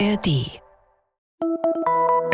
ARD.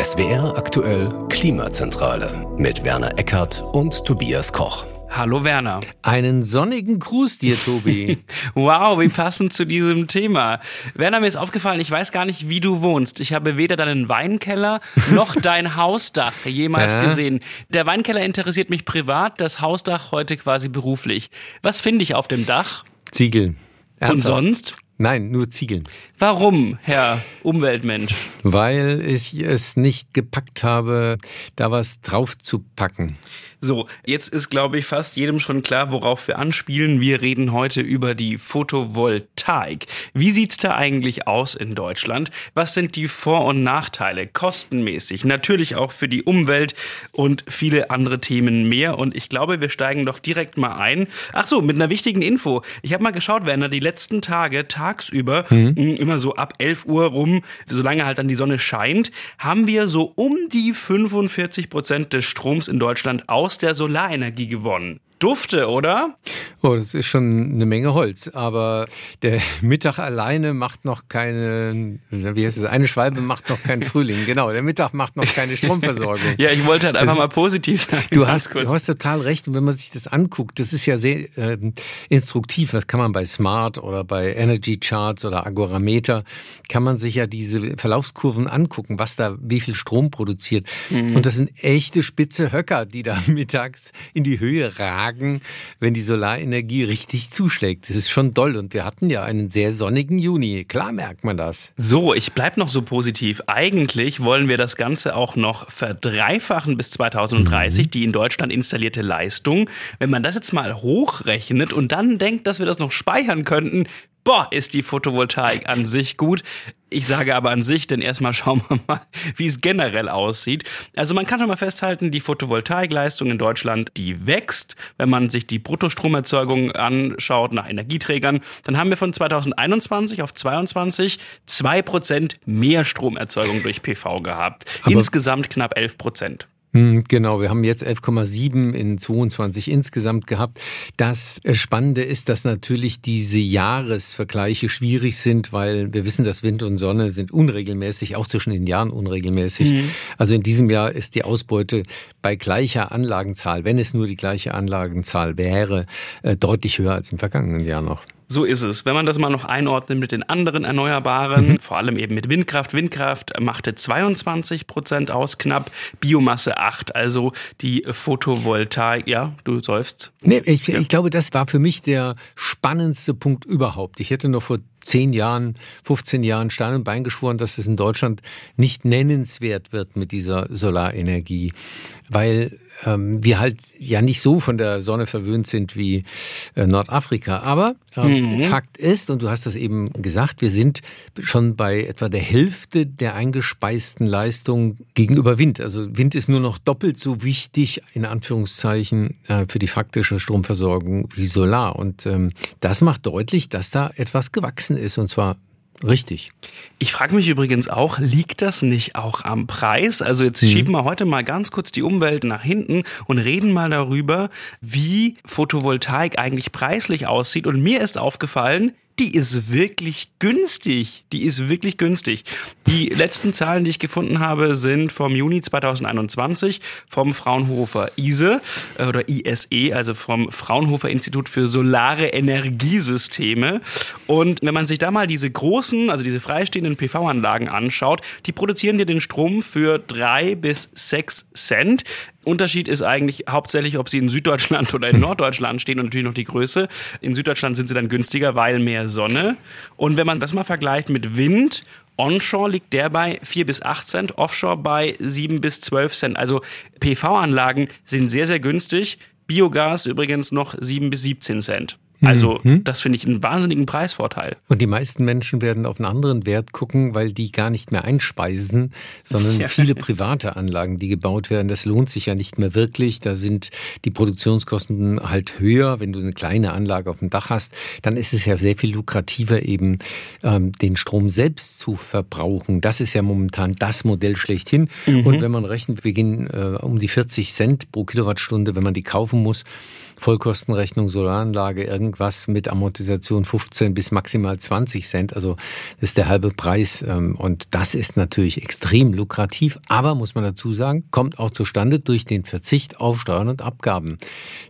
SWR aktuell Klimazentrale mit Werner Eckert und Tobias Koch. Hallo Werner. Einen sonnigen Gruß dir, Tobi. wow, wie passend zu diesem Thema. Werner, mir ist aufgefallen, ich weiß gar nicht, wie du wohnst. Ich habe weder deinen Weinkeller noch dein Hausdach jemals ja. gesehen. Der Weinkeller interessiert mich privat, das Hausdach heute quasi beruflich. Was finde ich auf dem Dach? Ziegel. Ernsthaft? Und sonst? Nein, nur Ziegeln. Warum, Herr Umweltmensch? Weil ich es nicht gepackt habe, da was drauf zu packen. So, jetzt ist, glaube ich, fast jedem schon klar, worauf wir anspielen. Wir reden heute über die Photovoltaik. Wie sieht's da eigentlich aus in Deutschland? Was sind die Vor- und Nachteile? Kostenmäßig, natürlich auch für die Umwelt und viele andere Themen mehr. Und ich glaube, wir steigen doch direkt mal ein. Ach so, mit einer wichtigen Info. Ich habe mal geschaut, Werner, die letzten Tage, tagsüber, mhm. immer so ab 11 Uhr rum, solange halt dann die Sonne scheint, haben wir so um die 45 Prozent des Stroms in Deutschland aus aus der Solarenergie gewonnen. Dufte, oder? Oh, das ist schon eine Menge Holz. Aber der Mittag alleine macht noch keine, wie heißt es, eine Schwalbe macht noch keinen Frühling. Genau, der Mittag macht noch keine Stromversorgung. ja, ich wollte halt einfach ist, mal positiv sein. Du hast, du hast total recht. Und wenn man sich das anguckt, das ist ja sehr äh, instruktiv. Das kann man bei Smart oder bei Energy Charts oder Agorameter, kann man sich ja diese Verlaufskurven angucken, was da, wie viel Strom produziert. Mhm. Und das sind echte spitze Höcker, die da mittags in die Höhe ragen Tagen, wenn die Solarenergie richtig zuschlägt. Das ist schon doll und wir hatten ja einen sehr sonnigen Juni. Klar merkt man das. So, ich bleibe noch so positiv. Eigentlich wollen wir das Ganze auch noch verdreifachen bis 2030, mhm. die in Deutschland installierte Leistung. Wenn man das jetzt mal hochrechnet und dann denkt, dass wir das noch speichern könnten, boah, ist die Photovoltaik an sich gut. Ich sage aber an sich, denn erstmal schauen wir mal, wie es generell aussieht. Also man kann schon mal festhalten, die Photovoltaikleistung in Deutschland, die wächst. Wenn man sich die Bruttostromerzeugung anschaut nach Energieträgern, dann haben wir von 2021 auf 22 2 Prozent mehr Stromerzeugung durch PV gehabt. Aber Insgesamt knapp 11 Prozent. Hm, genau, wir haben jetzt 11,7 in 22 insgesamt gehabt. Das Spannende ist, dass natürlich diese Jahresvergleiche schwierig sind, weil wir wissen, dass Wind und Sonne sind unregelmäßig, auch zwischen den Jahren unregelmäßig. Mhm. Also in diesem Jahr ist die Ausbeute bei gleicher Anlagenzahl, wenn es nur die gleiche Anlagenzahl wäre, äh, deutlich höher als im vergangenen Jahr noch. So ist es. Wenn man das mal noch einordnet mit den anderen Erneuerbaren, mhm. vor allem eben mit Windkraft. Windkraft machte 22 Prozent aus, knapp. Biomasse 8, also die Photovoltaik. Ja, du säufst. Nee, ich, ja. ich glaube, das war für mich der spannendste Punkt überhaupt. Ich hätte noch vor zehn Jahren, 15 Jahren Stein und Bein geschworen, dass es in Deutschland nicht nennenswert wird mit dieser Solarenergie, weil ähm, wir halt ja nicht so von der Sonne verwöhnt sind wie äh, Nordafrika. Aber ähm, mhm. Fakt ist, und du hast das eben gesagt, wir sind schon bei etwa der Hälfte der eingespeisten Leistung gegenüber Wind. Also Wind ist nur noch doppelt so wichtig, in Anführungszeichen, äh, für die faktische Stromversorgung wie Solar. Und ähm, das macht deutlich, dass da etwas gewachsen gewachsen ist und zwar Richtig. Ich frage mich übrigens auch, liegt das nicht auch am Preis? Also jetzt mhm. schieben wir heute mal ganz kurz die Umwelt nach hinten und reden mal darüber, wie Photovoltaik eigentlich preislich aussieht. Und mir ist aufgefallen, die ist wirklich günstig. Die ist wirklich günstig. Die letzten Zahlen, die ich gefunden habe, sind vom Juni 2021 vom Fraunhofer ISE äh, oder ISE, also vom Fraunhofer Institut für Solare Energiesysteme. Und wenn man sich da mal diese großen, also diese freistehenden PV-Anlagen anschaut, die produzieren dir den Strom für drei bis sechs Cent. Unterschied ist eigentlich hauptsächlich, ob sie in Süddeutschland oder in Norddeutschland stehen und natürlich noch die Größe. In Süddeutschland sind sie dann günstiger, weil mehr Sonne. Und wenn man das mal vergleicht mit Wind, Onshore liegt der bei 4 bis 8 Cent, Offshore bei 7 bis 12 Cent. Also PV-Anlagen sind sehr, sehr günstig. Biogas übrigens noch 7 bis 17 Cent. Also mhm. das finde ich einen wahnsinnigen Preisvorteil. Und die meisten Menschen werden auf einen anderen Wert gucken, weil die gar nicht mehr einspeisen, sondern ja. viele private Anlagen, die gebaut werden. Das lohnt sich ja nicht mehr wirklich. Da sind die Produktionskosten halt höher. Wenn du eine kleine Anlage auf dem Dach hast, dann ist es ja sehr viel lukrativer, eben ähm, den Strom selbst zu verbrauchen. Das ist ja momentan das Modell schlechthin. Mhm. Und wenn man rechnet, wir gehen äh, um die 40 Cent pro Kilowattstunde, wenn man die kaufen muss Vollkostenrechnung Solaranlage irgendwas mit Amortisation 15 bis maximal 20 Cent. Also das ist der halbe Preis. Ähm, und das ist natürlich extrem lukrativ, aber muss man dazu sagen, kommt auch zustande durch den Verzicht auf Steuern und Abgaben.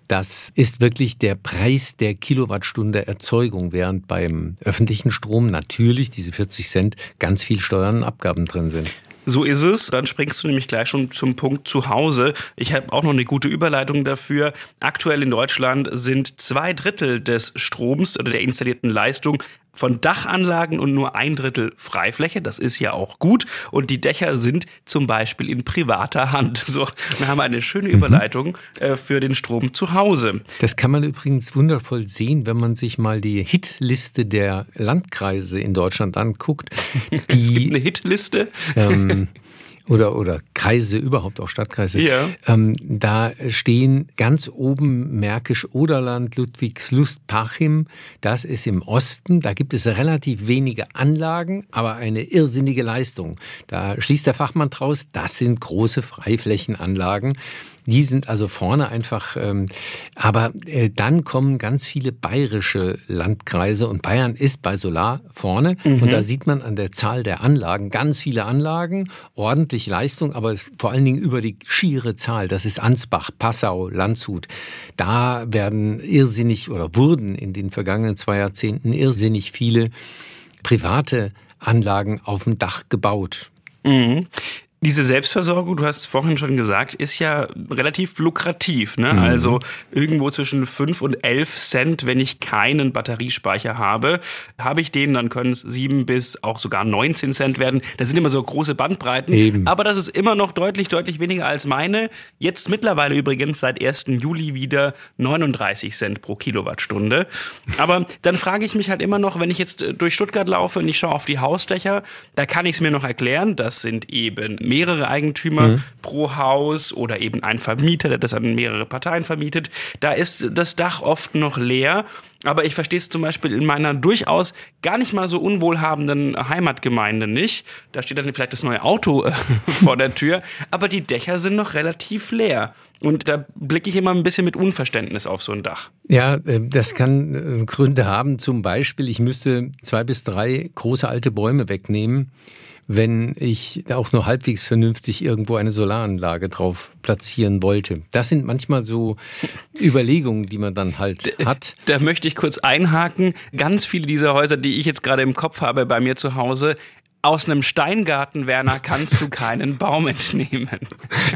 Das ist wirklich der Preis der Kilowattstunde Erzeugung, während beim öffentlichen Strom natürlich diese 40 Cent ganz viel Steuern und Abgaben drin sind. So ist es. Dann springst du nämlich gleich schon zum Punkt zu Hause. Ich habe auch noch eine gute Überleitung dafür. Aktuell in Deutschland sind zwei Drittel des Stroms oder der installierten Leistung von Dachanlagen und nur ein Drittel Freifläche. Das ist ja auch gut. Und die Dächer sind zum Beispiel in privater Hand. So, wir haben eine schöne mhm. Überleitung äh, für den Strom zu Hause. Das kann man übrigens wundervoll sehen, wenn man sich mal die Hitliste der Landkreise in Deutschland anguckt. Die, es gibt eine Hitliste. Ähm, oder, oder Kreise, überhaupt auch Stadtkreise. Ja. Ähm, da stehen ganz oben Märkisch-Oderland, Ludwigslust, Pachim. Das ist im Osten. Da gibt es relativ wenige Anlagen, aber eine irrsinnige Leistung. Da schließt der Fachmann draus, das sind große Freiflächenanlagen. Die sind also vorne einfach, ähm, aber äh, dann kommen ganz viele bayerische Landkreise und Bayern ist bei Solar vorne mhm. und da sieht man an der Zahl der Anlagen ganz viele Anlagen, ordentlich Leistung, aber vor allen Dingen über die schiere Zahl. Das ist Ansbach, Passau, Landshut. Da werden irrsinnig oder wurden in den vergangenen zwei Jahrzehnten irrsinnig viele private Anlagen auf dem Dach gebaut. Mhm. Diese Selbstversorgung, du hast vorhin schon gesagt, ist ja relativ lukrativ. Ne? Mhm. Also irgendwo zwischen 5 und 11 Cent, wenn ich keinen Batteriespeicher habe. Habe ich den, dann können es 7 bis auch sogar 19 Cent werden. Das sind immer so große Bandbreiten. Eben. Aber das ist immer noch deutlich, deutlich weniger als meine. Jetzt mittlerweile übrigens seit 1. Juli wieder 39 Cent pro Kilowattstunde. Aber dann frage ich mich halt immer noch, wenn ich jetzt durch Stuttgart laufe und ich schaue auf die Hausdächer, da kann ich es mir noch erklären. Das sind eben mehrere Eigentümer mhm. pro Haus oder eben ein Vermieter, der das an mehrere Parteien vermietet. Da ist das Dach oft noch leer. Aber ich verstehe es zum Beispiel in meiner durchaus gar nicht mal so unwohlhabenden Heimatgemeinde nicht. Da steht dann vielleicht das neue Auto äh, vor der Tür, aber die Dächer sind noch relativ leer. Und da blicke ich immer ein bisschen mit Unverständnis auf so ein Dach. Ja, äh, das kann äh, Gründe haben. Zum Beispiel, ich müsste zwei bis drei große alte Bäume wegnehmen wenn ich auch nur halbwegs vernünftig irgendwo eine Solaranlage drauf platzieren wollte. Das sind manchmal so Überlegungen, die man dann halt hat. Da möchte ich kurz einhaken. Ganz viele dieser Häuser, die ich jetzt gerade im Kopf habe bei mir zu Hause, aus einem Steingarten, Werner, kannst du keinen Baum entnehmen.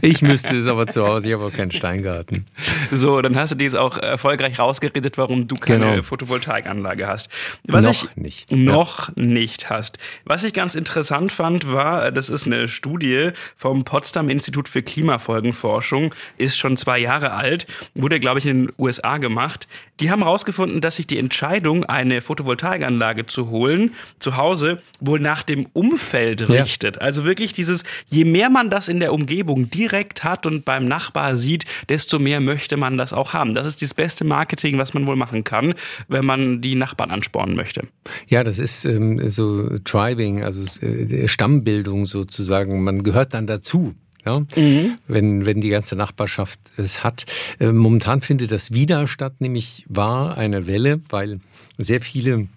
Ich müsste es aber zu Hause, ich habe auch keinen Steingarten. So, dann hast du dir jetzt auch erfolgreich rausgeredet, warum du keine genau. Photovoltaikanlage hast. Was noch ich nicht. Noch ja. nicht hast. Was ich ganz interessant fand, war, das ist eine Studie vom Potsdam Institut für Klimafolgenforschung, ist schon zwei Jahre alt, wurde, glaube ich, in den USA gemacht. Die haben herausgefunden, dass sich die Entscheidung, eine Photovoltaikanlage zu holen, zu Hause, wohl nach dem Umfeld richtet. Ja. Also wirklich dieses, je mehr man das in der Umgebung direkt hat und beim Nachbar sieht, desto mehr möchte man das auch haben. Das ist das beste Marketing, was man wohl machen kann, wenn man die Nachbarn anspornen möchte. Ja, das ist ähm, so Tribing, also äh, Stammbildung sozusagen. Man gehört dann dazu. Ja? Mhm. Wenn, wenn die ganze Nachbarschaft es hat. Äh, momentan findet das wieder statt, nämlich war eine Welle, weil sehr viele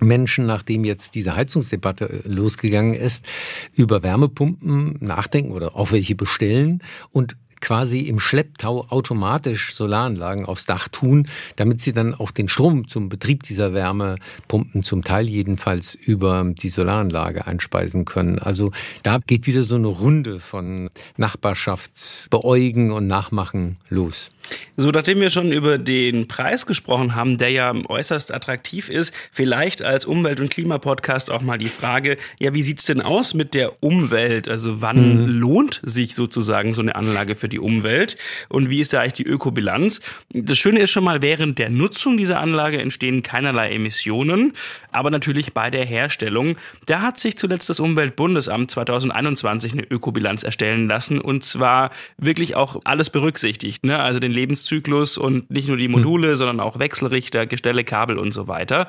Menschen, nachdem jetzt diese Heizungsdebatte äh, losgegangen ist, über Wärmepumpen nachdenken oder auch welche bestellen und quasi im Schlepptau automatisch Solaranlagen aufs Dach tun, damit sie dann auch den Strom zum Betrieb dieser Wärmepumpen zum Teil jedenfalls über die Solaranlage einspeisen können. Also da geht wieder so eine Runde von Nachbarschaftsbeäugen und Nachmachen los. So, nachdem wir schon über den Preis gesprochen haben, der ja äußerst attraktiv ist, vielleicht als Umwelt- und Klimapodcast auch mal die Frage, ja, wie sieht's denn aus mit der Umwelt? Also wann mhm. lohnt sich sozusagen so eine Anlage für für die Umwelt und wie ist da eigentlich die Ökobilanz. Das Schöne ist schon mal, während der Nutzung dieser Anlage entstehen keinerlei Emissionen, aber natürlich bei der Herstellung. Da hat sich zuletzt das Umweltbundesamt 2021 eine Ökobilanz erstellen lassen und zwar wirklich auch alles berücksichtigt, ne? also den Lebenszyklus und nicht nur die Module, hm. sondern auch Wechselrichter, Gestelle, Kabel und so weiter.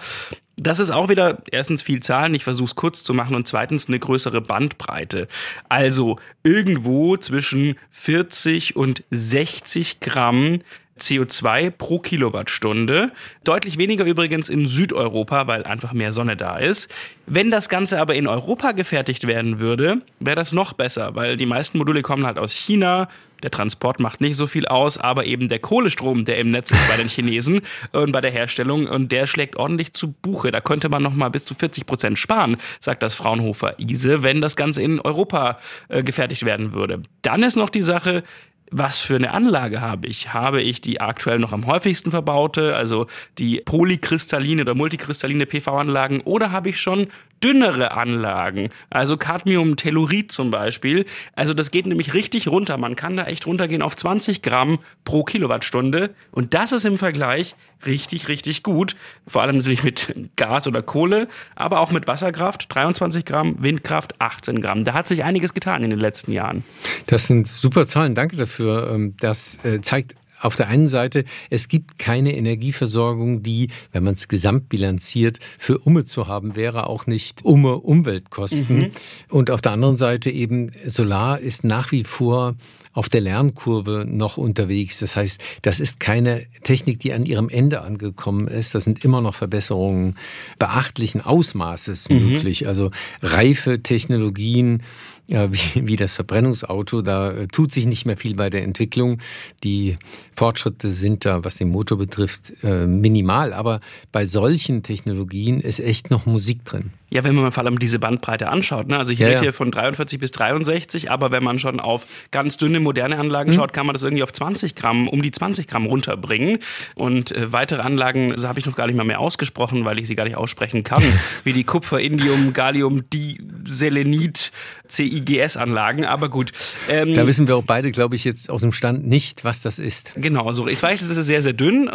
Das ist auch wieder erstens viel Zahlen, ich versuche es kurz zu machen und zweitens eine größere Bandbreite. Also irgendwo zwischen 40 und 60 Gramm CO2 pro Kilowattstunde. Deutlich weniger übrigens in Südeuropa, weil einfach mehr Sonne da ist. Wenn das Ganze aber in Europa gefertigt werden würde, wäre das noch besser, weil die meisten Module kommen halt aus China, der Transport macht nicht so viel aus, aber eben der Kohlestrom, der im Netz ist bei den Chinesen und bei der Herstellung, und der schlägt ordentlich zu Buche. Da könnte man noch mal bis zu 40 Prozent sparen, sagt das Fraunhofer ISE, wenn das Ganze in Europa äh, gefertigt werden würde. Dann ist noch die Sache, was für eine Anlage habe ich? Habe ich die aktuell noch am häufigsten verbaute, also die polykristalline oder multikristalline PV-Anlagen, oder habe ich schon dünnere Anlagen, also Cadmium-Tellurid zum Beispiel. Also das geht nämlich richtig runter. Man kann da echt runtergehen auf 20 Gramm pro Kilowattstunde. Und das ist im Vergleich richtig, richtig gut. Vor allem natürlich mit Gas oder Kohle, aber auch mit Wasserkraft 23 Gramm, Windkraft 18 Gramm. Da hat sich einiges getan in den letzten Jahren. Das sind super Zahlen. Danke dafür. Ähm, das äh, zeigt auf der einen Seite, es gibt keine Energieversorgung, die, wenn man es gesamtbilanziert, für Umme zu haben wäre, auch nicht Umme Umweltkosten. Mhm. Und auf der anderen Seite eben, Solar ist nach wie vor auf der Lernkurve noch unterwegs. Das heißt, das ist keine Technik, die an ihrem Ende angekommen ist. Das sind immer noch Verbesserungen beachtlichen Ausmaßes mhm. möglich. Also reife Technologien, ja, wie, wie das Verbrennungsauto. Da äh, tut sich nicht mehr viel bei der Entwicklung. Die Fortschritte sind da, was den Motor betrifft, äh, minimal. Aber bei solchen Technologien ist echt noch Musik drin. Ja, wenn man vor allem diese Bandbreite anschaut. Ne? Also ich ja, rede ja. hier von 43 bis 63, aber wenn man schon auf ganz dünne moderne Anlagen mhm. schaut, kann man das irgendwie auf 20 Gramm, um die 20 Gramm runterbringen. Und äh, weitere Anlagen, das habe ich noch gar nicht mal mehr ausgesprochen, weil ich sie gar nicht aussprechen kann, wie die Kupfer, Indium, Gallium, Diselenit, CIGS-Anlagen. Aber gut. Ähm, da wissen wir auch beide, glaube ich, jetzt aus dem Stand nicht, was das ist. Genau, so. Ich weiß, es ist sehr, sehr dünn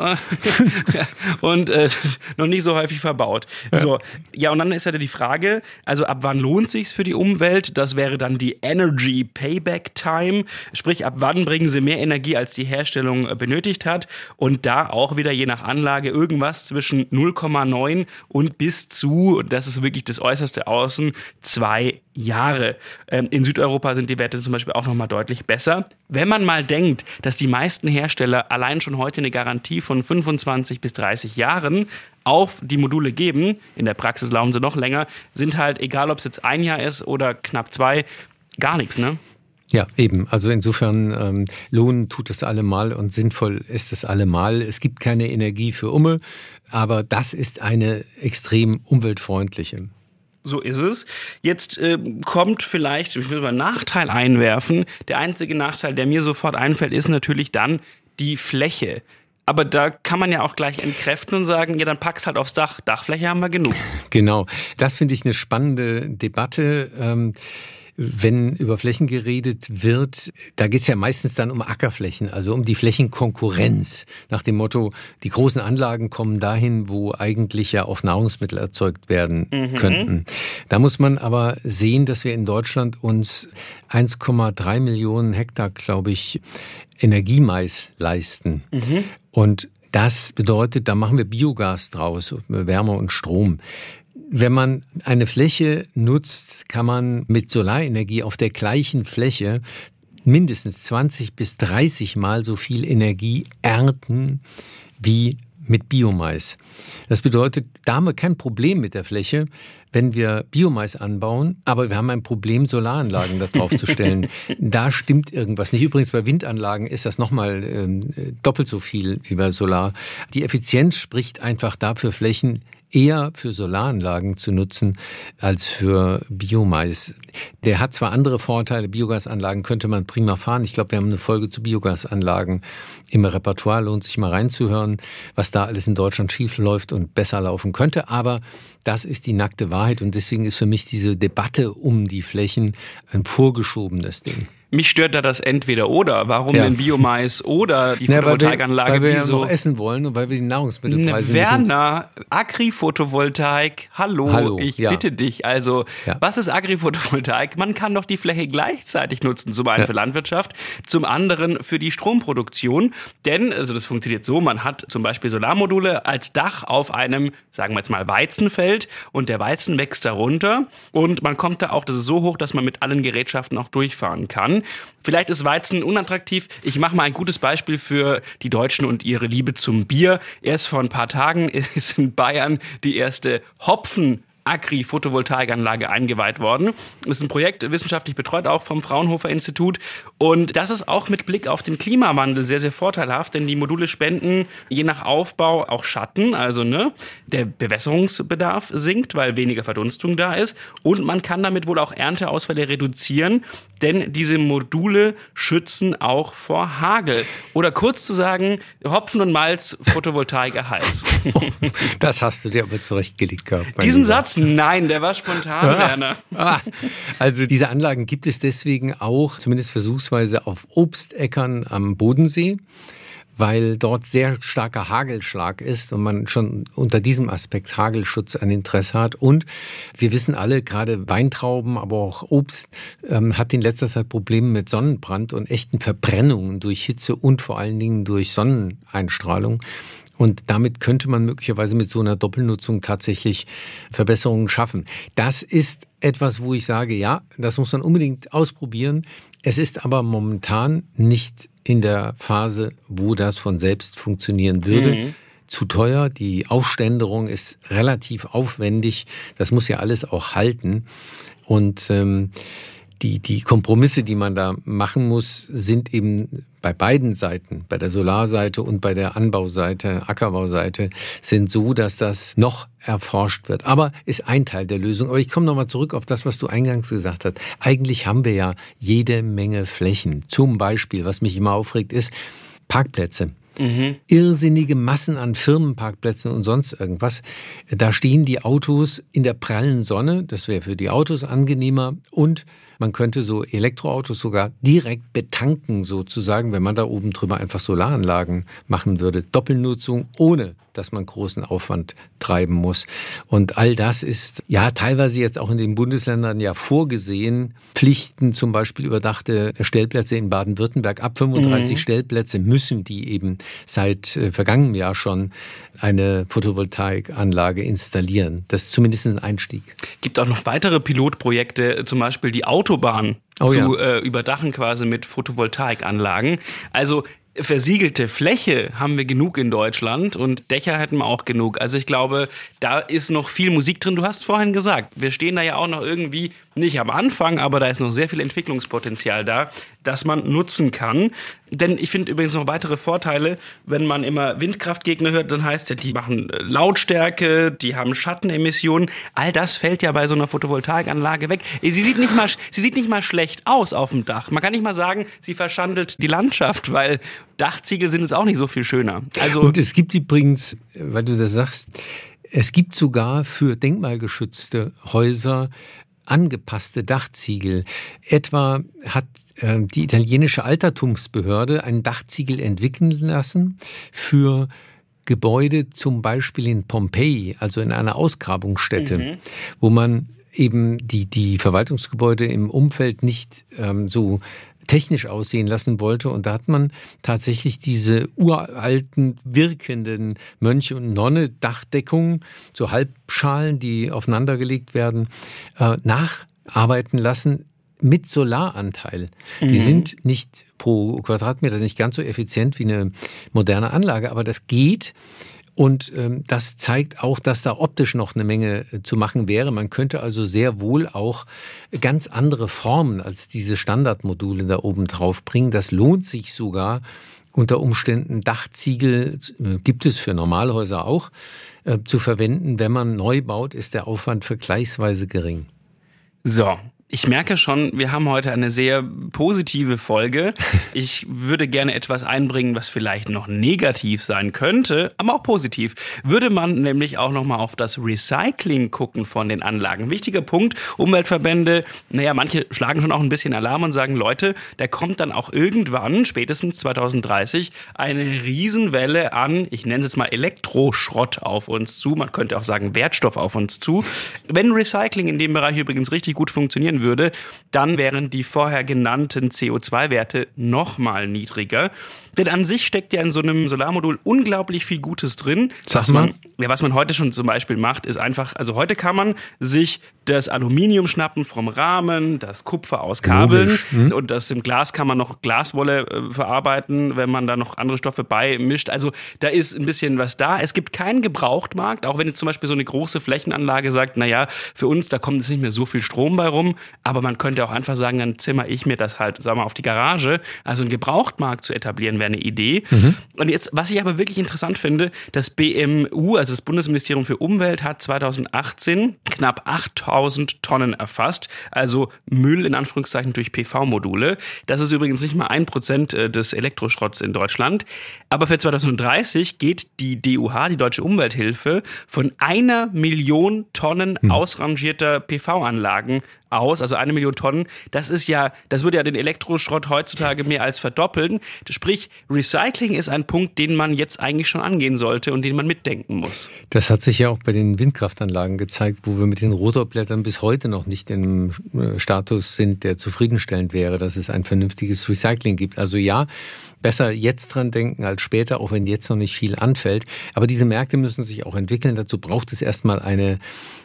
und äh, noch nicht so häufig verbaut. Ja. So, ja, und dann ist ja die Frage, also ab wann lohnt sich's für die Umwelt? Das wäre dann die Energy Payback Time, sprich ab wann bringen sie mehr Energie, als die Herstellung äh, benötigt hat und da auch wieder je nach Anlage irgendwas zwischen 0,9 und bis zu, das ist wirklich das äußerste Außen, zwei Jahre. Ähm, in Südeuropa sind die Werte zum Beispiel auch nochmal deutlich besser. Wenn man mal denkt, dass die meisten Hersteller allein schon heute eine Garantie von 25 bis 30 Jahren auf die Module geben, in der Praxis laufen sie noch länger, sind halt, egal ob es jetzt ein Jahr ist oder knapp zwei, gar nichts, ne? Ja, eben. Also insofern ähm, lohnen tut es allemal und sinnvoll ist es allemal. Es gibt keine Energie für Umme, aber das ist eine extrem umweltfreundliche. So ist es. Jetzt äh, kommt vielleicht, ich will mal einen Nachteil einwerfen. Der einzige Nachteil, der mir sofort einfällt, ist natürlich dann die Fläche. Aber da kann man ja auch gleich entkräften und sagen, ja, dann pack's halt aufs Dach. Dachfläche haben wir genug. Genau. Das finde ich eine spannende Debatte. Ähm wenn über Flächen geredet wird, da geht es ja meistens dann um Ackerflächen, also um die Flächenkonkurrenz. Nach dem Motto, die großen Anlagen kommen dahin, wo eigentlich ja auch Nahrungsmittel erzeugt werden mhm. könnten. Da muss man aber sehen, dass wir in Deutschland uns 1,3 Millionen Hektar, glaube ich, Energiemais leisten. Mhm. Und das bedeutet, da machen wir Biogas draus, Wärme und Strom. Wenn man eine Fläche nutzt, kann man mit Solarenergie auf der gleichen Fläche mindestens 20 bis 30 Mal so viel Energie ernten wie mit Biomais. Das bedeutet, da haben wir kein Problem mit der Fläche, wenn wir Biomais anbauen, aber wir haben ein Problem, Solaranlagen da drauf zu stellen. da stimmt irgendwas nicht. Übrigens bei Windanlagen ist das nochmal äh, doppelt so viel wie bei Solar. Die Effizienz spricht einfach dafür, Flächen eher für Solaranlagen zu nutzen als für Biomais. Der hat zwar andere Vorteile, Biogasanlagen könnte man prima fahren. Ich glaube, wir haben eine Folge zu Biogasanlagen im Repertoire, lohnt sich mal reinzuhören, was da alles in Deutschland schief läuft und besser laufen könnte. Aber das ist die nackte Wahrheit und deswegen ist für mich diese Debatte um die Flächen ein vorgeschobenes Ding. Mich stört da das Entweder-Oder. Warum ja. denn Biomais oder die Photovoltaikanlage? Weil wir, weil wir ja noch essen wollen und weil wir die Nahrungsmittelpreise ne, Werner, Agri-Photovoltaik, hallo, hallo, ich ja. bitte dich. Also, ja. was ist Agri-Photovoltaik? Man kann doch die Fläche gleichzeitig nutzen. Zum einen für Landwirtschaft, zum anderen für die Stromproduktion. Denn, also das funktioniert so, man hat zum Beispiel Solarmodule als Dach auf einem, sagen wir jetzt mal, Weizenfeld und der Weizen wächst darunter und man kommt da auch, das ist so hoch, dass man mit allen Gerätschaften auch durchfahren kann. Vielleicht ist Weizen unattraktiv. Ich mache mal ein gutes Beispiel für die Deutschen und ihre Liebe zum Bier. Erst vor ein paar Tagen ist in Bayern die erste Hopfen Agri-Photovoltaikanlage eingeweiht worden. Das ist ein Projekt, wissenschaftlich betreut auch vom Fraunhofer Institut. Und das ist auch mit Blick auf den Klimawandel sehr, sehr vorteilhaft, denn die Module spenden je nach Aufbau auch Schatten. Also ne, der Bewässerungsbedarf sinkt, weil weniger Verdunstung da ist. Und man kann damit wohl auch Ernteausfälle reduzieren, denn diese Module schützen auch vor Hagel. Oder kurz zu sagen, Hopfen und Malz, Photovoltaik erhalt. Oh, das hast du dir aber zurechtgelegt gehabt. Diesen Satz Nein, der war spontan, Werner. Ah, also diese Anlagen gibt es deswegen auch, zumindest versuchsweise, auf Obstäckern am Bodensee weil dort sehr starker Hagelschlag ist und man schon unter diesem Aspekt Hagelschutz ein Interesse hat. Und wir wissen alle, gerade Weintrauben, aber auch Obst ähm, hat in letzter Zeit Probleme mit Sonnenbrand und echten Verbrennungen durch Hitze und vor allen Dingen durch Sonneneinstrahlung. Und damit könnte man möglicherweise mit so einer Doppelnutzung tatsächlich Verbesserungen schaffen. Das ist etwas, wo ich sage, ja, das muss man unbedingt ausprobieren. Es ist aber momentan nicht in der Phase, wo das von selbst funktionieren würde. Mhm. Zu teuer, die Aufständerung ist relativ aufwendig, das muss ja alles auch halten. Und ähm, die, die Kompromisse, die man da machen muss, sind eben bei beiden Seiten, bei der Solarseite und bei der Anbauseite, Ackerbauseite, sind so, dass das noch erforscht wird. Aber ist ein Teil der Lösung. Aber ich komme nochmal zurück auf das, was du eingangs gesagt hast. Eigentlich haben wir ja jede Menge Flächen. Zum Beispiel, was mich immer aufregt, ist Parkplätze. Mhm. Irrsinnige Massen an Firmenparkplätzen und sonst irgendwas. Da stehen die Autos in der prallen Sonne. Das wäre für die Autos angenehmer und man könnte so Elektroautos sogar direkt betanken, sozusagen, wenn man da oben drüber einfach Solaranlagen machen würde. Doppelnutzung, ohne dass man großen Aufwand treiben muss. Und all das ist ja teilweise jetzt auch in den Bundesländern ja vorgesehen. Pflichten, zum Beispiel überdachte Stellplätze in Baden-Württemberg. Ab 35 mhm. Stellplätze müssen die eben seit äh, vergangenem Jahr schon eine Photovoltaikanlage installieren. Das ist zumindest ein Einstieg. Gibt auch noch weitere Pilotprojekte, zum Beispiel die Autobahn. Oh, zu ja. äh, überdachen quasi mit Photovoltaikanlagen. Also versiegelte Fläche haben wir genug in Deutschland und Dächer hätten wir auch genug. Also ich glaube, da ist noch viel Musik drin. Du hast vorhin gesagt, wir stehen da ja auch noch irgendwie nicht am Anfang, aber da ist noch sehr viel Entwicklungspotenzial da, das man nutzen kann. Denn ich finde übrigens noch weitere Vorteile, wenn man immer Windkraftgegner hört, dann heißt ja, die machen äh, Lautstärke, die haben Schattenemissionen. All das fällt ja bei so einer Photovoltaikanlage weg. Sie sieht nicht mal, sie sieht nicht mal schlecht aus auf dem Dach. Man kann nicht mal sagen, sie verschandelt die Landschaft, weil Dachziegel sind jetzt auch nicht so viel schöner. Also Und es gibt übrigens, weil du das sagst, es gibt sogar für denkmalgeschützte Häuser angepasste Dachziegel. Etwa hat äh, die italienische Altertumsbehörde ein Dachziegel entwickeln lassen für Gebäude zum Beispiel in Pompeji, also in einer Ausgrabungsstätte, mhm. wo man eben die, die Verwaltungsgebäude im Umfeld nicht ähm, so technisch aussehen lassen wollte. Und da hat man tatsächlich diese uralten, wirkenden Mönche und Nonne Dachdeckungen, so Halbschalen, die aufeinandergelegt werden, äh, nacharbeiten lassen mit Solaranteil. Mhm. Die sind nicht pro Quadratmeter nicht ganz so effizient wie eine moderne Anlage, aber das geht. Und ähm, das zeigt auch, dass da optisch noch eine Menge äh, zu machen wäre. Man könnte also sehr wohl auch ganz andere Formen als diese Standardmodule da oben drauf bringen. Das lohnt sich sogar. Unter Umständen Dachziegel äh, gibt es für Normalhäuser auch äh, zu verwenden. Wenn man neu baut, ist der Aufwand vergleichsweise gering. So, ich merke schon, wir haben heute eine sehr positive Folge. Ich würde gerne etwas einbringen, was vielleicht noch negativ sein könnte, aber auch positiv. Würde man nämlich auch noch mal auf das Recycling gucken von den Anlagen. Wichtiger Punkt, Umweltverbände, naja, manche schlagen schon auch ein bisschen Alarm und sagen, Leute, da kommt dann auch irgendwann, spätestens 2030, eine Riesenwelle an, ich nenne es jetzt mal Elektroschrott auf uns zu. Man könnte auch sagen Wertstoff auf uns zu. Wenn Recycling in dem Bereich übrigens richtig gut funktionieren würde, dann wären die vorher genannten CO2-Werte nochmal niedriger. Denn an sich steckt ja in so einem Solarmodul unglaublich viel Gutes drin. Sag was man, ja, was man heute schon zum Beispiel macht, ist einfach, also heute kann man sich das Aluminium schnappen vom Rahmen, das Kupfer aus Kabeln mhm. und das im Glas kann man noch Glaswolle äh, verarbeiten, wenn man da noch andere Stoffe beimischt. Also da ist ein bisschen was da. Es gibt keinen Gebrauchtmarkt, auch wenn jetzt zum Beispiel so eine große Flächenanlage sagt, naja, für uns, da kommt jetzt nicht mehr so viel Strom bei rum, aber man könnte auch einfach sagen, dann zimmer ich mir das halt, sagen wir mal, auf die Garage. Also einen Gebrauchtmarkt zu etablieren, wäre eine Idee. Mhm. Und jetzt, was ich aber wirklich interessant finde, das BMU, also das Bundesministerium für Umwelt, hat 2018 knapp 8000 Tonnen erfasst, also Müll in Anführungszeichen durch PV-Module. Das ist übrigens nicht mal ein Prozent äh, des Elektroschrotts in Deutschland. Aber für 2030 geht die DUH, die Deutsche Umwelthilfe, von einer Million Tonnen mhm. ausrangierter PV-Anlagen aus, also eine Million Tonnen. Das ist ja, das würde ja den Elektroschrott heutzutage mehr als verdoppeln. Sprich, Recycling ist ein Punkt, den man jetzt eigentlich schon angehen sollte und den man mitdenken muss. Das hat sich ja auch bei den Windkraftanlagen gezeigt, wo wir mit den Rotorblättern bis heute noch nicht im äh, Status sind, der zufriedenstellend wäre, dass es ein vernünftiges Recycling gibt. Also ja, besser jetzt dran denken als später, auch wenn jetzt noch nicht viel anfällt. Aber diese Märkte müssen sich auch entwickeln. Dazu braucht es erstmal eine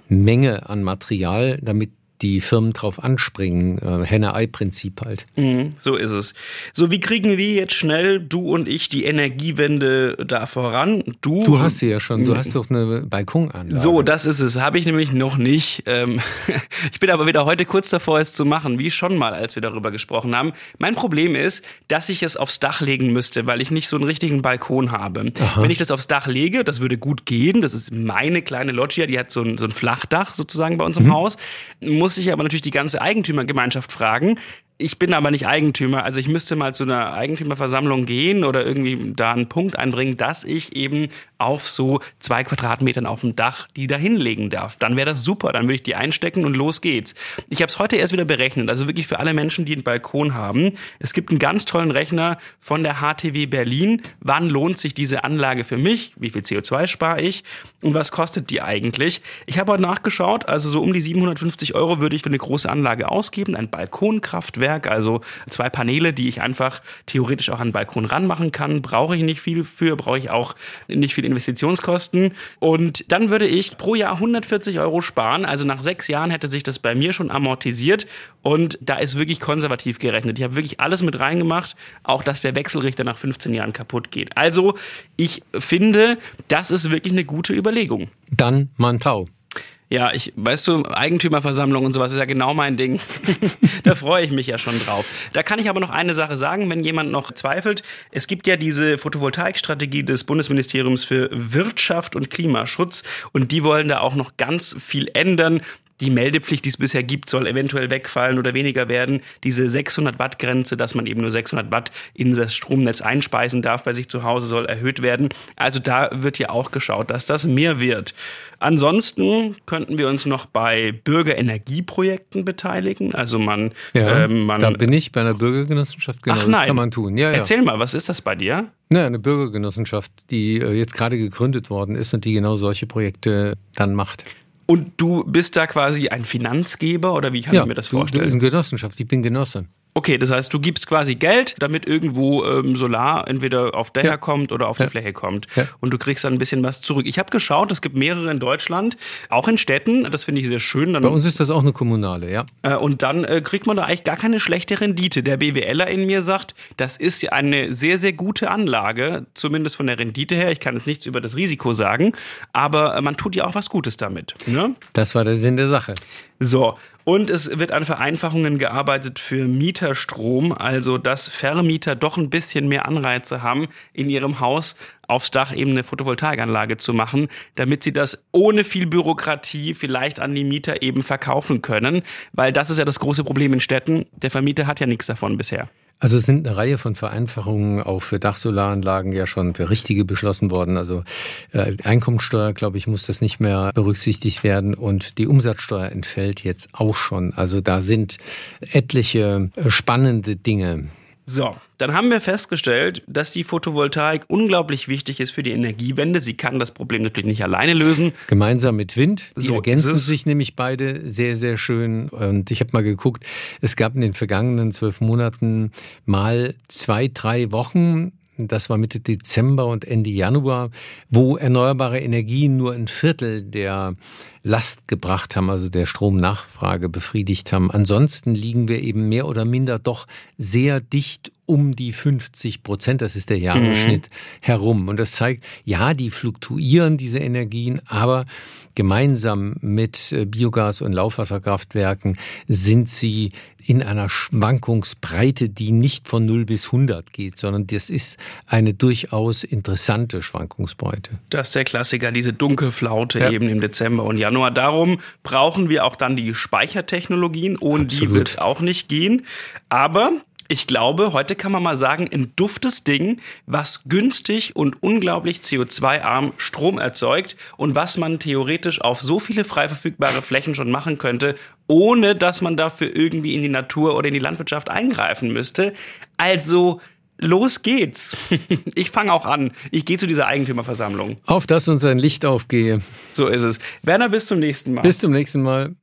Menge an Material, damit die Firmen drauf anspringen. Äh, Henne-Ei-Prinzip halt. Mhm, so ist es. So, wie kriegen wir jetzt schnell, du und ich, die Energiewende da voran? Du, du hast sie ja schon, du hast doch eine Balkonanlage. So, das ist es. Habe ich nämlich noch nicht. Ähm, ich bin aber wieder heute kurz davor, es zu machen, wie schon mal, als wir darüber gesprochen haben. Mein Problem ist, dass ich es aufs Dach legen müsste, weil ich nicht so einen richtigen Balkon habe. Aha. Wenn ich das aufs Dach lege, das würde gut gehen. Das ist meine kleine Loggia, die hat so ein, so ein Flachdach sozusagen bei uns im mhm. Haus. Muss muss sich aber natürlich die ganze Eigentümergemeinschaft fragen, ich bin aber nicht Eigentümer. Also ich müsste mal zu einer Eigentümerversammlung gehen oder irgendwie da einen Punkt einbringen, dass ich eben auf so zwei Quadratmetern auf dem Dach die da hinlegen darf. Dann wäre das super. Dann würde ich die einstecken und los geht's. Ich habe es heute erst wieder berechnet. Also wirklich für alle Menschen, die einen Balkon haben. Es gibt einen ganz tollen Rechner von der HTW Berlin. Wann lohnt sich diese Anlage für mich? Wie viel CO2 spare ich? Und was kostet die eigentlich? Ich habe heute nachgeschaut. Also so um die 750 Euro würde ich für eine große Anlage ausgeben. Ein Balkonkraftwerk Kraftwerk, also zwei Paneele, die ich einfach theoretisch auch an den Balkon ranmachen kann. Brauche ich nicht viel für, brauche ich auch nicht viel Investitionskosten. Und dann würde ich pro Jahr 140 Euro sparen. Also nach sechs Jahren hätte sich das bei mir schon amortisiert. Und da ist wirklich konservativ gerechnet. Ich habe wirklich alles mit reingemacht, auch dass der Wechselrichter nach 15 Jahren kaputt geht. Also ich finde, das ist wirklich eine gute Überlegung. Dann Mantau. Ja, ich, weißt du, Eigentümerversammlung und sowas ist ja genau mein Ding. da freue ich mich ja schon drauf. Da kann ich aber noch eine Sache sagen, wenn jemand noch zweifelt. Es gibt ja diese Photovoltaikstrategie des Bundesministeriums für Wirtschaft und Klimaschutz und die wollen da auch noch ganz viel ändern die Meldepflicht, die es bisher gibt, soll eventuell wegfallen oder weniger werden. Diese 600 Watt Grenze, dass man eben nur 600 Watt in das Stromnetz einspeisen darf bei sich zu Hause, soll erhöht werden. Also da wird ja auch geschaut, dass das mehr wird. Ansonsten könnten wir uns noch bei Bürgerenergieprojekten beteiligen. Also man, ja, ähm, man da bin ich bei einer Bürgergenossenschaft. Genau, Ach, nein. das kann man tun. Ja, Erzähl ja. mal, was ist das bei dir? Ja, eine Bürgergenossenschaft, die äh, jetzt gerade gegründet worden ist und die genau solche Projekte dann macht. Und du bist da quasi ein Finanzgeber oder wie kann ja, ich mir das vorstellen? Ja, eine Genossenschaft, ich bin Genosse. Okay, das heißt, du gibst quasi Geld, damit irgendwo ähm, Solar entweder auf Dächer ja. kommt oder auf ja. die Fläche kommt. Ja. Und du kriegst dann ein bisschen was zurück. Ich habe geschaut, es gibt mehrere in Deutschland, auch in Städten. Das finde ich sehr schön. Dann, Bei uns ist das auch eine kommunale, ja. Äh, und dann äh, kriegt man da eigentlich gar keine schlechte Rendite. Der BWLer in mir sagt, das ist eine sehr, sehr gute Anlage, zumindest von der Rendite her. Ich kann jetzt nichts über das Risiko sagen, aber äh, man tut ja auch was Gutes damit. Ne? Das war der Sinn der Sache. So, und es wird an Vereinfachungen gearbeitet für Mieterstrom, also dass Vermieter doch ein bisschen mehr Anreize haben, in ihrem Haus aufs Dach eben eine Photovoltaikanlage zu machen, damit sie das ohne viel Bürokratie vielleicht an die Mieter eben verkaufen können, weil das ist ja das große Problem in Städten. Der Vermieter hat ja nichts davon bisher. Also es sind eine Reihe von Vereinfachungen auch für Dachsolaranlagen ja schon für richtige beschlossen worden. Also äh, Einkommensteuer, glaube ich, muss das nicht mehr berücksichtigt werden und die Umsatzsteuer entfällt jetzt auch schon. Also da sind etliche äh, spannende Dinge So, dann haben wir festgestellt, dass die Photovoltaik unglaublich wichtig ist für die Energiewende. Sie kann das Problem natürlich nicht alleine lösen. Gemeinsam mit Wind. Die So ergänzen sich nämlich beide sehr, sehr schön. Und ich habe mal geguckt, es gab in den vergangenen zwölf Monaten mal zwei, drei Wochen, das war Mitte Dezember und Ende Januar, wo erneuerbare Energien nur ein Viertel der Last gebracht haben, also der Stromnachfrage befriedigt haben. Ansonsten liegen wir eben mehr oder minder doch sehr dicht um die 50 Prozent, das ist der Jahresschnitt, herum. Und das zeigt, ja, die fluktuieren, diese Energien, aber gemeinsam mit äh, Biogas- und Laufwasserkraftwerken sind sie in einer Schwankungsbreite, die nicht von 0 bis 100 geht, sondern das ist eine durchaus interessante Schwankungsbreite. Das ist der Klassiker, diese Dunkelflaute Ja. eben im Dezember und Januar. Darum brauchen wir auch dann die Speichertechnologien, ohne die Absolut. wird es auch nicht gehen. Aber ich glaube, heute kann man mal sagen, ein duftes Ding, was günstig und unglaublich CO2-arm Strom erzeugt und was man theoretisch auf so viele frei verfügbare Flächen schon machen könnte, ohne dass man dafür irgendwie in die Natur oder in die Landwirtschaft eingreifen müsste. Also los geht's. Ich fange auch an. Ich gehe zu dieser Eigentümerversammlung. Auf dass uns ein Licht aufgehe. So ist es. Werner, bis zum nächsten Mal. Bis zum nächsten Mal.